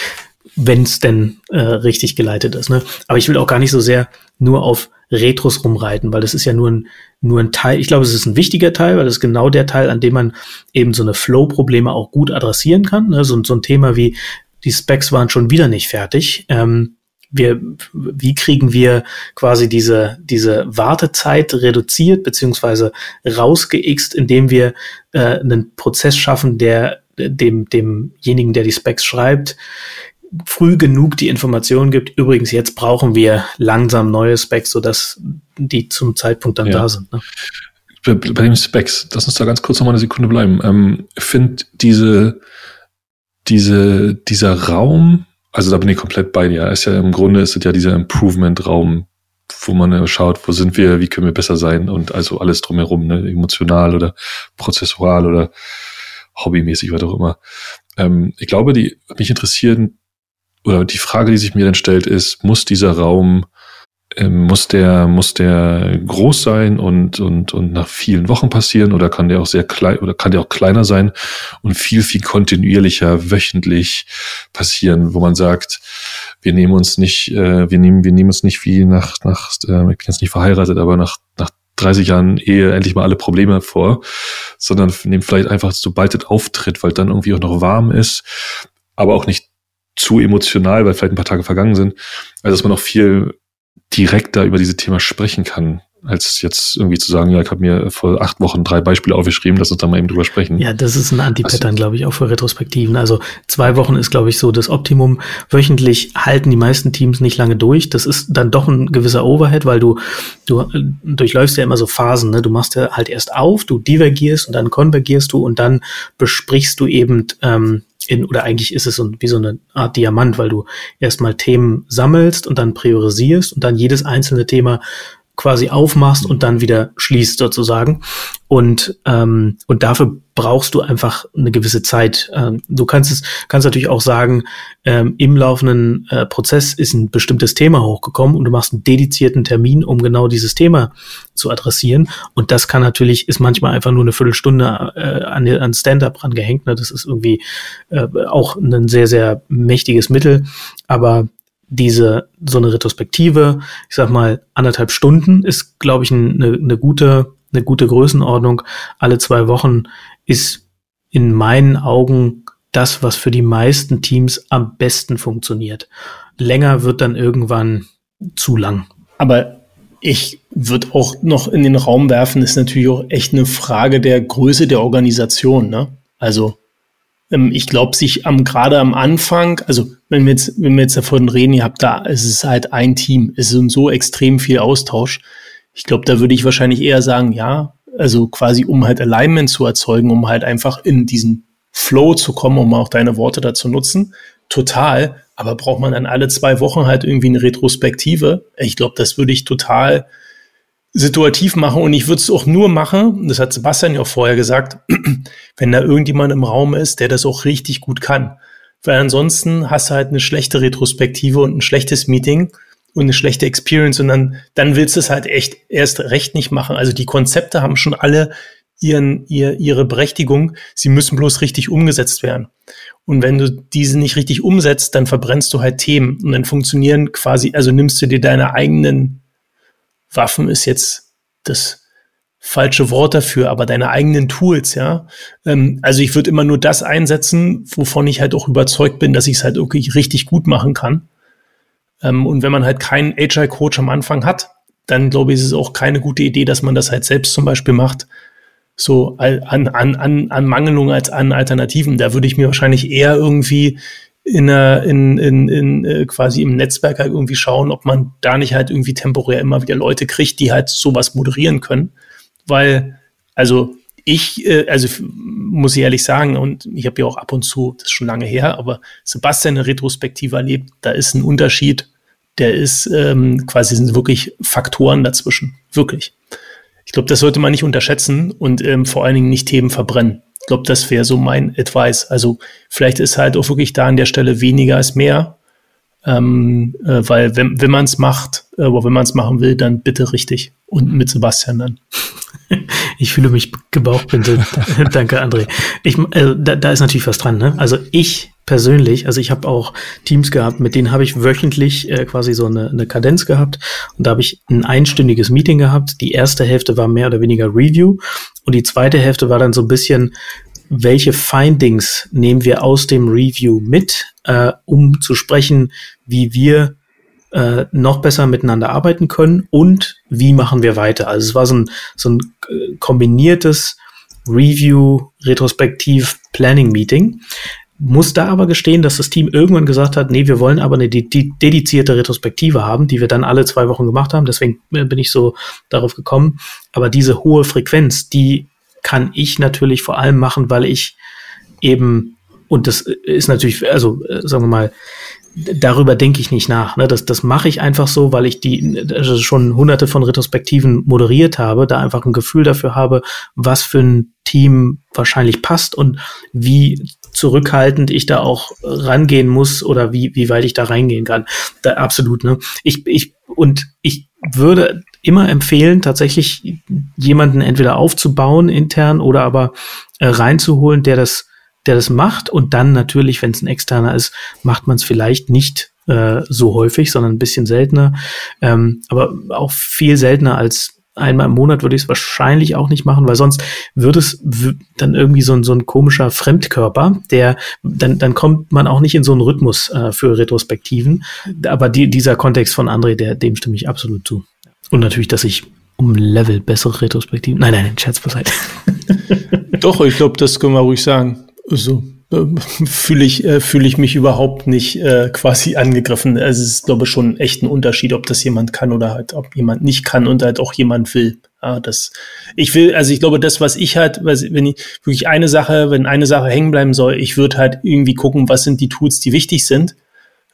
Speaker 1: wenn es denn äh, richtig geleitet ist. Ne? Aber ich will auch gar nicht so sehr nur auf Retros rumreiten, weil das ist ja nur ein, nur ein Teil. Ich glaube, es ist ein wichtiger Teil, weil das ist genau der Teil, an dem man eben so eine Flow-Probleme auch gut adressieren kann. Ne? So, so ein Thema wie die Specs waren schon wieder nicht fertig. Ähm, wir, wie kriegen wir quasi diese, diese Wartezeit reduziert beziehungsweise rausgeixt, indem wir äh, einen Prozess schaffen, der dem, demjenigen, der die Specs schreibt, früh genug die Information gibt, übrigens, jetzt brauchen wir langsam neue Specs, sodass die zum Zeitpunkt dann ja. da sind. Ne?
Speaker 2: Bei, bei den Specs, lass uns da ganz kurz noch mal eine Sekunde bleiben. Ähm, finde diese, diese, dieser Raum, also da bin ich komplett bei dir. Ist ja im Grunde ist es ja dieser Improvement-Raum, wo man schaut, wo sind wir, wie können wir besser sein und also alles drumherum, ne? emotional oder prozessual oder hobbymäßig, was auch immer. Ähm, ich glaube, die mich interessieren oder die Frage, die sich mir dann stellt, ist, muss dieser Raum, äh, muss der, muss der groß sein und, und, und nach vielen Wochen passieren? Oder kann der auch sehr klein oder kann der auch kleiner sein und viel, viel kontinuierlicher, wöchentlich passieren, wo man sagt, wir nehmen uns nicht, äh, wir nehmen, wir nehmen uns nicht wie nach, nach, äh, ich bin jetzt nicht verheiratet, aber nach, nach 30 Jahren Ehe endlich mal alle Probleme vor, sondern nehmen vielleicht einfach, sobald es auftritt, weil dann irgendwie auch noch warm ist, aber auch nicht zu emotional, weil vielleicht ein paar Tage vergangen sind, also dass man auch viel direkter über diese Thema sprechen kann, als jetzt irgendwie zu sagen, ja, ich habe mir vor acht Wochen drei Beispiele aufgeschrieben, lass uns da mal eben drüber sprechen.
Speaker 1: Ja, das ist ein Anti-Pattern, also, glaube ich, auch für Retrospektiven. Also zwei Wochen ist, glaube ich, so das Optimum. Wöchentlich halten die meisten Teams nicht lange durch. Das ist dann doch ein gewisser Overhead, weil du, du äh, durchläufst ja immer so Phasen. Ne? Du machst ja halt erst auf, du divergierst und dann konvergierst du und dann besprichst du eben ähm, in, oder eigentlich ist es so, wie so eine Art Diamant, weil du erstmal Themen sammelst und dann priorisierst und dann jedes einzelne Thema quasi aufmachst und dann wieder schließt sozusagen. Und, ähm, und dafür brauchst du einfach eine gewisse Zeit. Ähm, du kannst es, kannst natürlich auch sagen, ähm, im laufenden äh, Prozess ist ein bestimmtes Thema hochgekommen und du machst einen dedizierten Termin, um genau dieses Thema zu adressieren. Und das kann natürlich, ist manchmal einfach nur eine Viertelstunde äh, an, an Stand-up rangehängt. Ne? Das ist irgendwie äh, auch ein sehr, sehr mächtiges Mittel. Aber diese, so eine Retrospektive, ich sag mal, anderthalb Stunden ist, glaube ich, eine, eine gute, eine gute Größenordnung. Alle zwei Wochen ist in meinen Augen das, was für die meisten Teams am besten funktioniert. Länger wird dann irgendwann zu lang.
Speaker 3: Aber ich würde auch noch in den Raum werfen, ist natürlich auch echt eine Frage der Größe der Organisation. Ne? Also ich glaube, sich am gerade am Anfang, also wenn wir jetzt, wenn wir jetzt davon reden, ihr habt da, es ist halt ein Team, es ist so extrem viel Austausch. Ich glaube, da würde ich wahrscheinlich eher sagen, ja, also quasi um halt Alignment zu erzeugen, um halt einfach in diesen Flow zu kommen, um auch deine Worte dazu nutzen. Total. Aber braucht man dann alle zwei Wochen halt irgendwie eine Retrospektive? Ich glaube, das würde ich total situativ machen und ich würde es auch nur machen, das hat Sebastian ja auch vorher gesagt, *clears throat* wenn da irgendjemand im Raum ist, der das auch richtig gut kann. Weil ansonsten hast du halt eine schlechte Retrospektive und ein schlechtes Meeting und eine schlechte Experience und dann, dann willst du es halt echt erst recht nicht machen. Also die Konzepte haben schon alle ihren, ihr, ihre Berechtigung. Sie müssen bloß richtig umgesetzt werden. Und wenn du diese nicht richtig umsetzt, dann verbrennst du halt Themen und dann funktionieren quasi, also nimmst du dir deine eigenen Waffen ist jetzt das falsche Wort dafür, aber deine eigenen Tools, ja. Ähm, also ich würde immer nur das einsetzen, wovon ich halt auch überzeugt bin, dass ich es halt wirklich richtig gut machen kann. Ähm, und wenn man halt keinen Agile-Coach am Anfang hat, dann glaube ich, ist es auch keine gute Idee, dass man das halt selbst zum Beispiel macht. So an, an, an, an Mangelung als an Alternativen. Da würde ich mir wahrscheinlich eher irgendwie in, in, in, in äh, quasi im Netzwerk halt irgendwie schauen, ob man da nicht halt irgendwie temporär immer wieder Leute kriegt, die halt sowas moderieren können. Weil, also ich, äh, also muss ich ehrlich sagen, und ich habe ja auch ab und zu, das ist schon lange her, aber Sebastian eine Retrospektive erlebt, da ist ein Unterschied, der ist ähm, quasi sind wirklich Faktoren dazwischen. Wirklich. Ich glaube, das sollte man nicht unterschätzen und ähm, vor allen Dingen nicht Themen verbrennen glaube, das wäre so mein Advice. Also vielleicht ist halt auch wirklich da an der Stelle weniger als mehr. Ähm, äh, weil wenn, wenn man es macht, äh, wenn man es machen will, dann bitte richtig. Und mit Sebastian dann. *laughs*
Speaker 1: Ich fühle mich gebauchpinselt. *laughs* Danke, André. Ich, äh, da, da ist natürlich was dran. Ne? Also ich persönlich, also ich habe auch Teams gehabt, mit denen habe ich wöchentlich äh, quasi so eine, eine Kadenz gehabt und da habe ich ein einstündiges Meeting gehabt. Die erste Hälfte war mehr oder weniger Review und die zweite Hälfte war dann so ein bisschen, welche Findings nehmen wir aus dem Review mit, äh, um zu sprechen, wie wir äh, noch besser miteinander arbeiten können und wie machen wir weiter. Also es war so ein, so ein äh, kombiniertes Review, Retrospektiv, Planning Meeting. Muss da aber gestehen, dass das Team irgendwann gesagt hat, nee, wir wollen aber eine de dedizierte Retrospektive haben, die wir dann alle zwei Wochen gemacht haben. Deswegen äh, bin ich so darauf gekommen. Aber diese hohe Frequenz, die kann ich natürlich vor allem machen, weil ich eben, und das ist natürlich, also äh, sagen wir mal, darüber denke ich nicht nach. Ne? Das, das mache ich einfach so, weil ich die also schon hunderte von Retrospektiven moderiert habe, da einfach ein Gefühl dafür habe, was für ein Team wahrscheinlich passt und wie zurückhaltend ich da auch rangehen muss oder wie, wie weit ich da reingehen kann. Da, absolut, ne? Ich, ich, und ich würde immer empfehlen, tatsächlich jemanden entweder aufzubauen intern oder aber äh, reinzuholen, der das der das macht und dann natürlich, wenn es ein externer ist, macht man es vielleicht nicht äh, so häufig, sondern ein bisschen seltener, ähm, aber auch viel seltener als einmal im Monat würde ich es wahrscheinlich auch nicht machen, weil sonst würde es dann irgendwie so ein, so ein komischer Fremdkörper, der dann, dann kommt man auch nicht in so einen Rhythmus äh, für Retrospektiven. Aber die, dieser Kontext von André, der, dem stimme ich absolut zu. Und natürlich, dass ich um Level bessere Retrospektiven. Nein, nein, Scherz beiseite.
Speaker 3: Doch, ich glaube, das können wir ruhig sagen. Also äh, *laughs* fühle ich, äh, fühle ich mich überhaupt nicht äh, quasi angegriffen. Also es ist, glaube ich, schon echt ein Unterschied, ob das jemand kann oder halt, ob jemand nicht kann und halt auch jemand will. Ja, das, ich will, also ich glaube, das, was ich halt, wenn ich wirklich eine Sache, wenn eine Sache hängen bleiben soll, ich würde halt irgendwie gucken, was sind die Tools, die wichtig sind.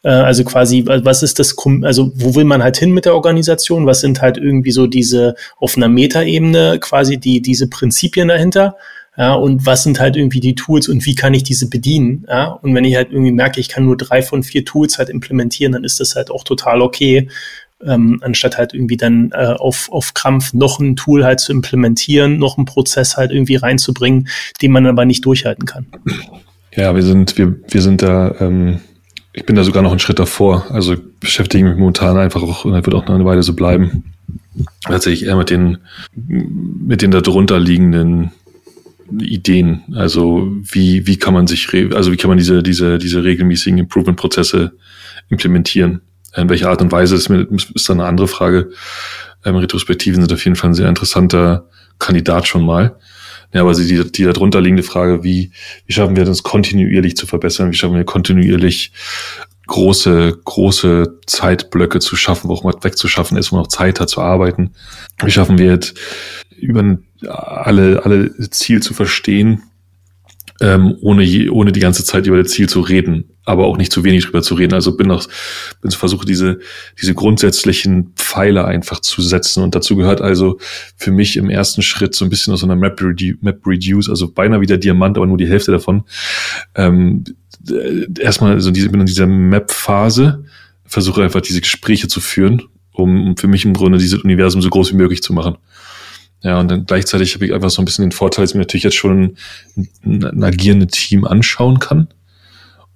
Speaker 3: Äh, also quasi, was ist das, also wo will man halt hin mit der Organisation? Was sind halt irgendwie so diese auf einer Metaebene quasi die, diese Prinzipien dahinter? Ja, und was sind halt irgendwie die Tools und wie kann ich diese bedienen? Ja, und wenn ich halt irgendwie merke, ich kann nur drei von vier Tools halt implementieren, dann ist das halt auch total okay, ähm, anstatt halt irgendwie dann äh, auf, auf Krampf noch ein Tool halt zu implementieren, noch einen Prozess halt irgendwie reinzubringen, den man aber nicht durchhalten kann.
Speaker 2: Ja, wir sind, wir, wir sind da, ähm, ich bin da sogar noch einen Schritt davor. Also beschäftige mich momentan einfach auch, und das wird auch noch eine Weile so bleiben. Tatsächlich eher mit den, mit den darunter liegenden Ideen. Also wie, wie kann man sich, also wie kann man diese, diese, diese regelmäßigen Improvement-Prozesse implementieren? In welcher Art und Weise ist, ist dann eine andere Frage. Ähm, Retrospektiven sind auf jeden Fall ein sehr interessanter Kandidat schon mal. Ja, aber die, die darunter liegende Frage, wie, wie schaffen wir das kontinuierlich zu verbessern? Wie schaffen wir kontinuierlich große, große Zeitblöcke zu schaffen, wo auch mal wegzuschaffen ist, wo noch Zeit hat zu arbeiten? Wie schaffen wir jetzt über alle, alle Ziel zu verstehen, ähm, ohne, je, ohne die ganze Zeit über das Ziel zu reden, aber auch nicht zu wenig drüber zu reden. Also bin auch, bin versuche, diese, diese grundsätzlichen Pfeiler einfach zu setzen. Und dazu gehört also für mich im ersten Schritt so ein bisschen aus einer Map, Redu Map Reduce, also beinahe wieder Diamant, aber nur die Hälfte davon. Ähm, erstmal so diese, bin in dieser Map-Phase, versuche einfach diese Gespräche zu führen, um, für mich im Grunde dieses Universum so groß wie möglich zu machen. Ja, und dann gleichzeitig habe ich einfach so ein bisschen den Vorteil, dass ich mir natürlich jetzt schon ein, ein agierendes Team anschauen kann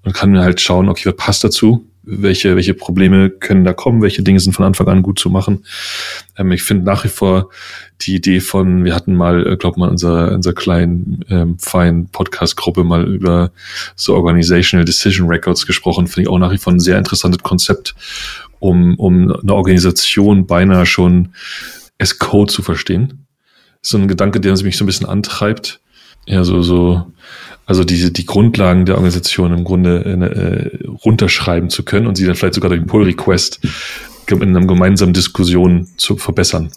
Speaker 2: und kann halt schauen, okay, was passt dazu? Welche, welche Probleme können da kommen? Welche Dinge sind von Anfang an gut zu machen? Ähm, ich finde nach wie vor die Idee von, wir hatten mal, äh, glaube mal, unser, unser kleinen, ähm, feinen Podcast-Gruppe mal über so Organizational Decision Records gesprochen, finde ich auch nach wie vor ein sehr interessantes Konzept, um, um eine Organisation beinahe schon as Code zu verstehen so ein Gedanke, der mich so ein bisschen antreibt. Ja, so, so, also diese, die Grundlagen der Organisation im Grunde äh, runterschreiben zu können und sie dann vielleicht sogar durch einen Pull-Request in einer gemeinsamen Diskussion zu verbessern.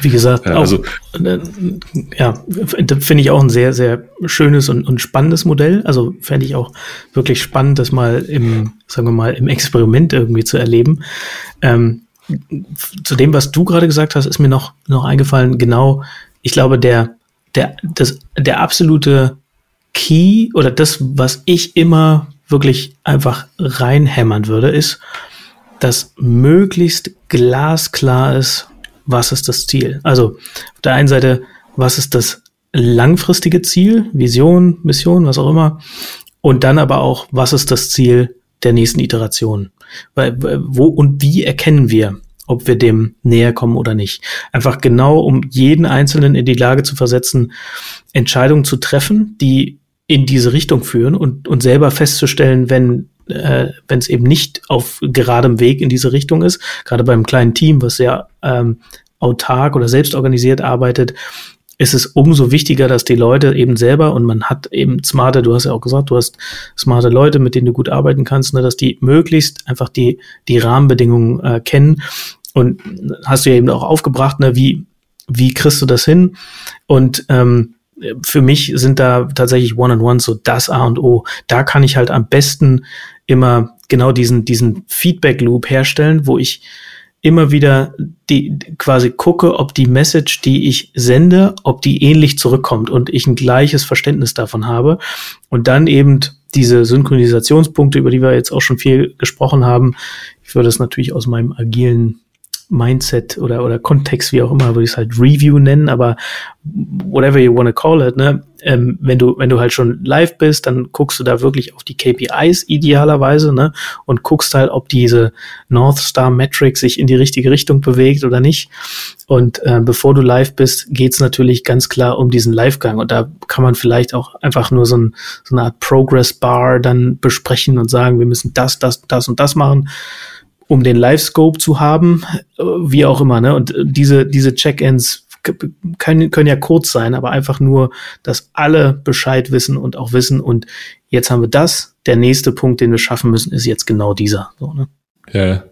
Speaker 1: Wie gesagt, ja, also, äh, ja, finde ich auch ein sehr, sehr schönes und, und spannendes Modell. Also fände ich auch wirklich spannend, das mal im, sagen wir mal, im Experiment irgendwie zu erleben. Ähm, zu dem, was du gerade gesagt hast, ist mir noch, noch eingefallen, genau, ich glaube, der, der, das, der absolute Key oder das, was ich immer wirklich einfach reinhämmern würde, ist, dass möglichst glasklar ist, was ist das Ziel. Also auf der einen Seite, was ist das langfristige Ziel, Vision, Mission, was auch immer, und dann aber auch, was ist das Ziel der nächsten Iteration. Weil, wo und wie erkennen wir, ob wir dem näher kommen oder nicht? Einfach genau, um jeden Einzelnen in die Lage zu versetzen, Entscheidungen zu treffen, die in diese Richtung führen und, und selber festzustellen, wenn äh, wenn es eben nicht auf geradem Weg in diese Richtung ist, gerade beim kleinen Team, was sehr ähm, autark oder selbst organisiert arbeitet, ist es umso wichtiger, dass die Leute eben selber und man hat eben smarte, du hast ja auch gesagt, du hast smarte Leute, mit denen du gut arbeiten kannst, ne, dass die möglichst einfach die, die Rahmenbedingungen äh, kennen. Und hast du ja eben auch aufgebracht, ne, wie, wie kriegst du das hin? Und ähm, für mich sind da tatsächlich One-on-One so das A und O. Da kann ich halt am besten immer genau diesen, diesen Feedback-Loop herstellen, wo ich immer wieder die quasi gucke, ob die Message, die ich sende, ob die ähnlich zurückkommt und ich ein gleiches Verständnis davon habe und dann eben diese Synchronisationspunkte, über die wir jetzt auch schon viel gesprochen haben. Ich würde es natürlich aus meinem agilen Mindset oder, oder Kontext, wie auch immer, würde ich es halt Review nennen, aber whatever you want to call it, ne? Ähm, wenn du, wenn du halt schon live bist, dann guckst du da wirklich auf die KPIs idealerweise, ne? Und guckst halt, ob diese North Star Metric sich in die richtige Richtung bewegt oder nicht. Und äh, bevor du live bist, geht's natürlich ganz klar um diesen Livegang. Und da kann man vielleicht auch einfach nur so, ein, so eine Art Progress Bar dann besprechen und sagen, wir müssen das, das, das und das machen um den Live-Scope zu haben, äh, wie auch immer. Ne? Und äh, diese, diese Check-ins können, können ja kurz sein, aber einfach nur, dass alle Bescheid wissen und auch wissen. Und jetzt haben wir das. Der nächste Punkt, den wir schaffen müssen, ist jetzt genau dieser. So, ne?
Speaker 2: Ja,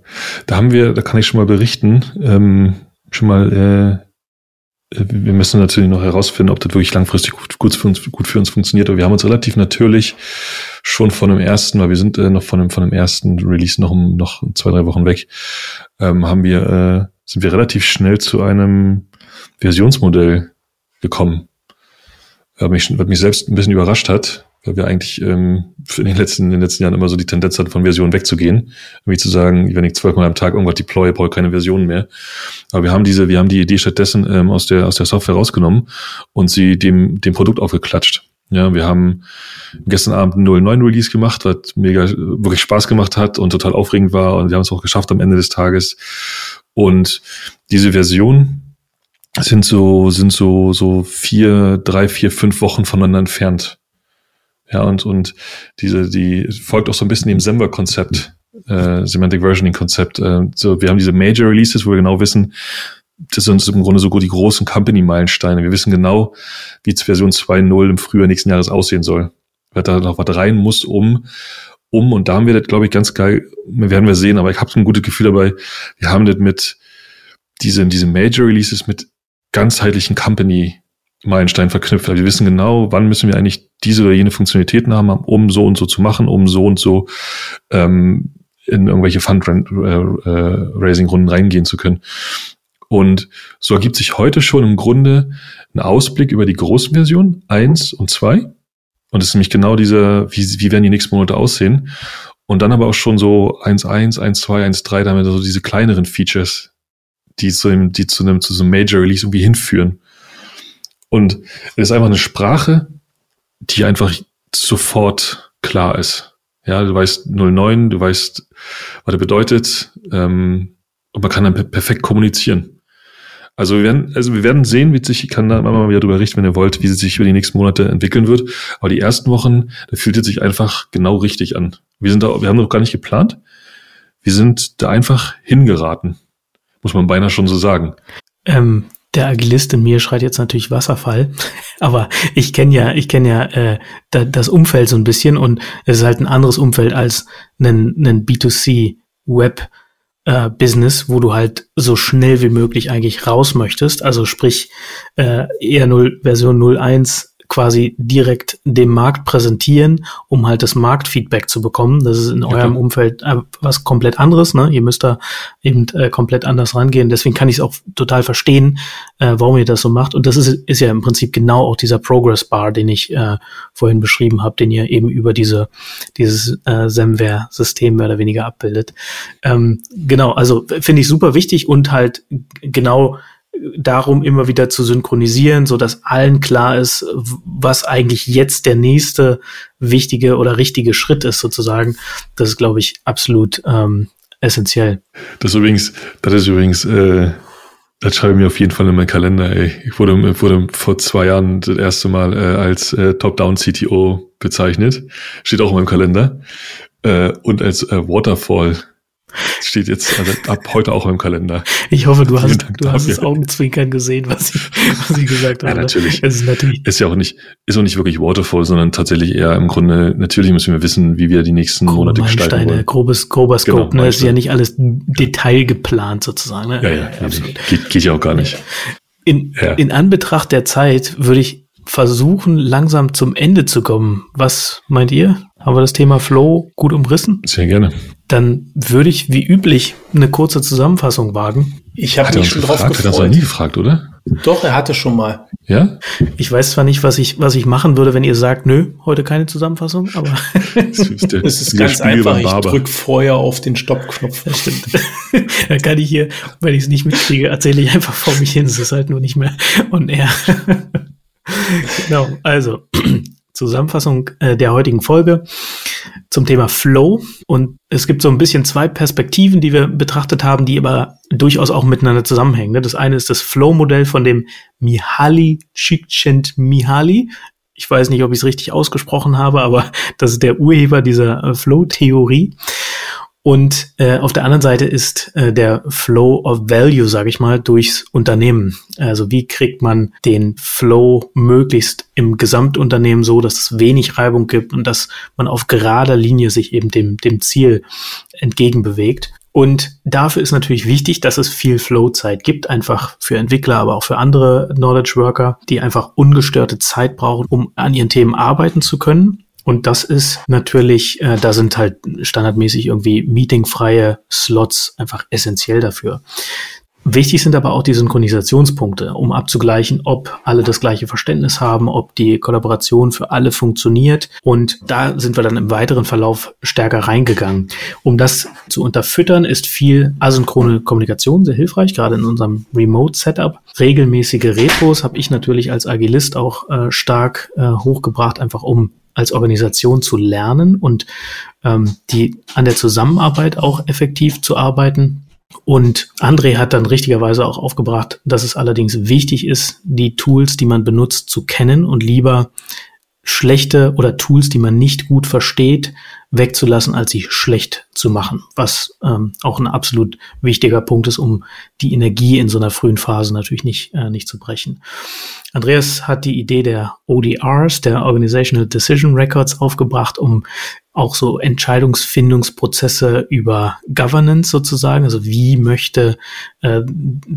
Speaker 2: da haben wir, da kann ich schon mal berichten, ähm, schon mal, äh, wir müssen natürlich noch herausfinden, ob das wirklich langfristig gut, gut, für uns, gut für uns funktioniert. Aber wir haben uns relativ natürlich schon von dem ersten, weil wir sind äh, noch von dem, von dem ersten Release noch, noch zwei, drei Wochen weg, ähm, haben wir, äh, sind wir relativ schnell zu einem Versionsmodell gekommen. Was mich, was mich selbst ein bisschen überrascht hat, weil wir eigentlich ähm, in, den letzten, in den letzten Jahren immer so die Tendenz hatten, von Versionen wegzugehen. Irgendwie zu sagen, wenn ich zwölfmal am Tag irgendwas deploye, brauche ich keine Versionen mehr. Aber wir haben diese, wir haben die Idee stattdessen ähm, aus, der, aus der Software rausgenommen und sie dem, dem Produkt aufgeklatscht. Ja, wir haben gestern Abend einen 09 Release gemacht, was mega wirklich Spaß gemacht hat und total aufregend war und wir haben es auch geschafft am Ende des Tages. Und diese Version sind so, sind so, so vier, drei, vier, fünf Wochen voneinander entfernt. Ja, und, und diese, die folgt auch so ein bisschen dem Semver-Konzept, äh, Semantic Versioning-Konzept. Äh, so, wir haben diese Major Releases, wo wir genau wissen, das sind im Grunde so gut die großen Company-Meilensteine. Wir wissen genau, wie Version 2.0 im Frühjahr nächsten Jahres aussehen soll. Weil da noch was rein muss, um, um, und da haben wir das, glaube ich, ganz geil, werden wir sehen, aber ich habe so ein gutes Gefühl dabei, wir haben das mit diese, diese Major Releases mit ganzheitlichen Company Meilenstein verknüpft. Also wir wissen genau, wann müssen wir eigentlich diese oder jene Funktionalitäten haben, um so und so zu machen, um so und so ähm, in irgendwelche Fundraising-Runden reingehen zu können. Und so ergibt sich heute schon im Grunde ein Ausblick über die großen Versionen eins und zwei. Und es ist nämlich genau dieser, wie, wie werden die nächsten Monate aussehen. Und dann aber auch schon so 1.1, 1.2, 1.3, damit so diese kleineren Features, die zu einem, die zu einem, zu so einem Major Release irgendwie hinführen. Und es ist einfach eine Sprache, die einfach sofort klar ist. Ja, du weißt 09, du weißt, was er bedeutet, ähm, und man kann dann perfekt kommunizieren. Also wir werden, also wir werden sehen, wie sich, ich kann da mal wieder drüber richten, wenn ihr wollt, wie sie sich über die nächsten Monate entwickeln wird. Aber die ersten Wochen, da fühlt es sich einfach genau richtig an. Wir sind da, wir haben noch gar nicht geplant. Wir sind da einfach hingeraten. Muss man beinahe schon so sagen.
Speaker 1: Ähm, der Agilist in mir schreit jetzt natürlich Wasserfall, *laughs* aber ich kenne ja, ich kenne ja äh, da, das Umfeld so ein bisschen und es ist halt ein anderes Umfeld als ein, ein B2C Web äh, Business, wo du halt so schnell wie möglich eigentlich raus möchtest. Also sprich äh, eher 0 Version 01 quasi direkt dem Markt präsentieren, um halt das Marktfeedback zu bekommen. Das ist in okay. eurem Umfeld äh, was komplett anderes. Ne? Ihr müsst da eben äh, komplett anders rangehen. Deswegen kann ich es auch total verstehen, äh, warum ihr das so macht. Und das ist, ist ja im Prinzip genau auch dieser Progress Bar, den ich äh, vorhin beschrieben habe, den ihr eben über diese dieses äh, Semware-System mehr oder weniger abbildet. Ähm, genau, also finde ich super wichtig und halt genau darum, immer wieder zu synchronisieren, so dass allen klar ist, was eigentlich jetzt der nächste wichtige oder richtige Schritt ist, sozusagen. Das ist, glaube ich, absolut ähm, essentiell.
Speaker 2: Das übrigens, das ist übrigens, äh, das schreibe ich mir auf jeden Fall in meinen Kalender. Ey. Ich wurde, wurde vor zwei Jahren das erste Mal äh, als äh, Top-Down-CTO bezeichnet. Steht auch in meinem Kalender. Äh, und als äh, Waterfall Steht jetzt also ab heute auch im Kalender.
Speaker 1: Ich hoffe, du hast, du hast das Augenzwinkern gesehen, was ich, was ich gesagt *laughs* habe.
Speaker 2: Ja, natürlich. Es ist natürlich. Ist ja auch nicht, ist auch nicht wirklich Waterfall, sondern tatsächlich eher im Grunde, natürlich müssen wir wissen, wie wir die nächsten Grobe Monate gestalten wollen.
Speaker 1: Grobes, grober Scope, genau, ne? Ist ja nicht alles Detail geplant sozusagen, ne?
Speaker 2: Ja, ja, ja absolut. Geht, geht ja auch gar nicht.
Speaker 1: In, ja. in Anbetracht der Zeit würde ich versuchen, langsam zum Ende zu kommen. Was meint ihr? Haben wir das Thema Flow gut umrissen?
Speaker 2: Sehr gerne.
Speaker 1: Dann würde ich wie üblich eine kurze Zusammenfassung wagen.
Speaker 3: Ich habe mich schon
Speaker 2: gefragt, drauf gefreut. Hat er das nie gefragt, oder?
Speaker 3: Doch, er hatte schon mal.
Speaker 2: Ja?
Speaker 1: Ich weiß zwar nicht, was ich, was ich machen würde, wenn ihr sagt, nö, heute keine Zusammenfassung, aber. *laughs*
Speaker 3: Es ist, *laughs* ist ganz einfach. Ich drück vorher auf den Stoppknopf.
Speaker 1: Das stimmt. *laughs* Dann kann ich hier, wenn ich es nicht mitkriege, erzähle ich einfach vor mich hin. Es ist halt nur nicht mehr on air. genau, also Zusammenfassung äh, der heutigen Folge zum Thema Flow. Und es gibt so ein bisschen zwei Perspektiven, die wir betrachtet haben, die aber durchaus auch miteinander zusammenhängen. Ne? Das eine ist das Flow-Modell von dem Mihaly Csikszentmihalyi. Ich weiß nicht, ob ich es richtig ausgesprochen habe, aber *laughs* das ist der Urheber dieser äh, Flow-Theorie. Und äh, auf der anderen Seite ist äh, der Flow of Value, sage ich mal, durchs Unternehmen. Also wie kriegt man den Flow möglichst im Gesamtunternehmen so, dass es wenig Reibung gibt und dass man auf gerader Linie sich eben dem, dem Ziel entgegenbewegt. Und dafür ist natürlich wichtig, dass es viel Flow-Zeit gibt, einfach für Entwickler, aber auch für andere Knowledge Worker, die einfach ungestörte Zeit brauchen, um an ihren Themen arbeiten zu können Und das ist natürlich, äh, da sind halt standardmäßig irgendwie meetingfreie Slots einfach essentiell dafür. Wichtig sind aber auch die Synchronisationspunkte, um abzugleichen, ob alle das gleiche Verständnis haben, ob die Kollaboration für alle funktioniert. Und da sind wir dann im weiteren Verlauf stärker reingegangen. Um das zu unterfüttern, ist viel asynchrone Kommunikation sehr hilfreich, gerade in unserem Remote-Setup. Regelmäßige Retros habe ich natürlich als Agilist auch äh, stark äh, hochgebracht, einfach um als Organisation zu lernen und ähm, die an der Zusammenarbeit auch effektiv zu arbeiten. Und André hat dann richtigerweise auch aufgebracht, dass es allerdings wichtig ist, die Tools, die man benutzt, zu kennen und lieber schlechte oder Tools, die man nicht gut versteht, wegzulassen, als sie schlecht zu machen, was ähm, auch ein absolut wichtiger Punkt ist, um die Energie in so einer frühen Phase natürlich nicht, äh, nicht zu brechen. Andreas hat die Idee der ODRs, der Organizational Decision Records, aufgebracht, um auch so Entscheidungsfindungsprozesse über Governance sozusagen, also wie möchte äh,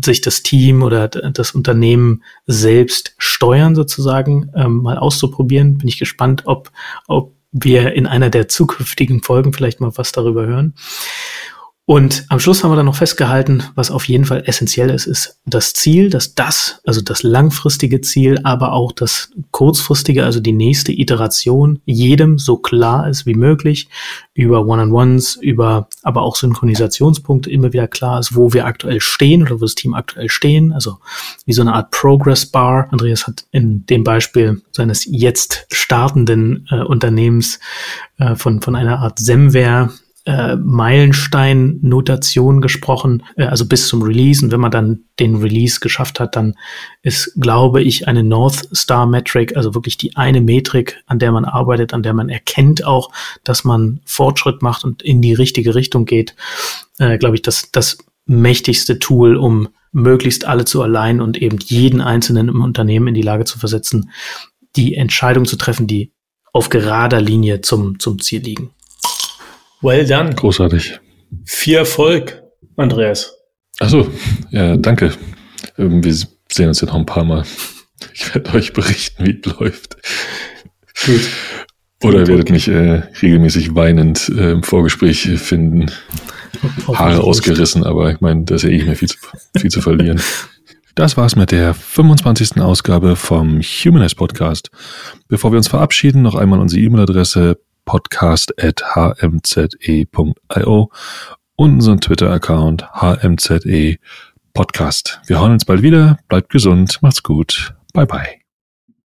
Speaker 1: sich das Team oder das Unternehmen selbst steuern sozusagen, ähm, mal auszuprobieren. Bin ich gespannt, ob, ob wir in einer der zukünftigen Folgen vielleicht mal was darüber hören. Und am Schluss haben wir dann noch festgehalten, was auf jeden Fall essentiell ist, ist das Ziel, dass das, also das langfristige Ziel, aber auch das kurzfristige, also die nächste Iteration jedem so klar ist wie möglich über One-on-Ones, über aber auch Synchronisationspunkte immer wieder klar ist, wo wir aktuell stehen oder wo das Team aktuell stehen, also wie so eine Art Progress Bar. Andreas hat in dem Beispiel seines jetzt startenden äh, Unternehmens äh, von, von einer Art Semware äh, Meilenstein-Notation gesprochen, äh, also bis zum Release. Und wenn man dann den Release geschafft hat, dann ist, glaube ich, eine North Star Metric, also wirklich die eine Metrik, an der man arbeitet, an der man erkennt auch, dass man Fortschritt macht und in die richtige Richtung geht, äh, glaube ich, das, das mächtigste Tool, um möglichst alle zu allein und eben jeden Einzelnen im Unternehmen in die Lage zu versetzen, die Entscheidung zu treffen, die auf gerader Linie zum, zum Ziel liegen.
Speaker 3: Well done.
Speaker 2: Großartig.
Speaker 3: Viel Erfolg, Andreas.
Speaker 2: Achso, ja, danke. Ähm, wir sehen uns ja noch ein paar Mal. Ich werde euch berichten, wie es läuft. Gut. Oder ihr werdet mich äh, regelmäßig weinend äh, im Vorgespräch finden. Haare ausgerissen, aber ich meine, da ist ja eh nicht mehr viel zu, viel zu verlieren. *laughs* Das war's mit der 25. Ausgabe vom Humanize Podcast. Bevor wir uns verabschieden, noch einmal unsere E-Mail-Adresse podcast.hmze.io und unseren Twitter-Account hmze podcast. Wir hören uns bald wieder. Bleibt gesund. Macht's gut. Bye bye.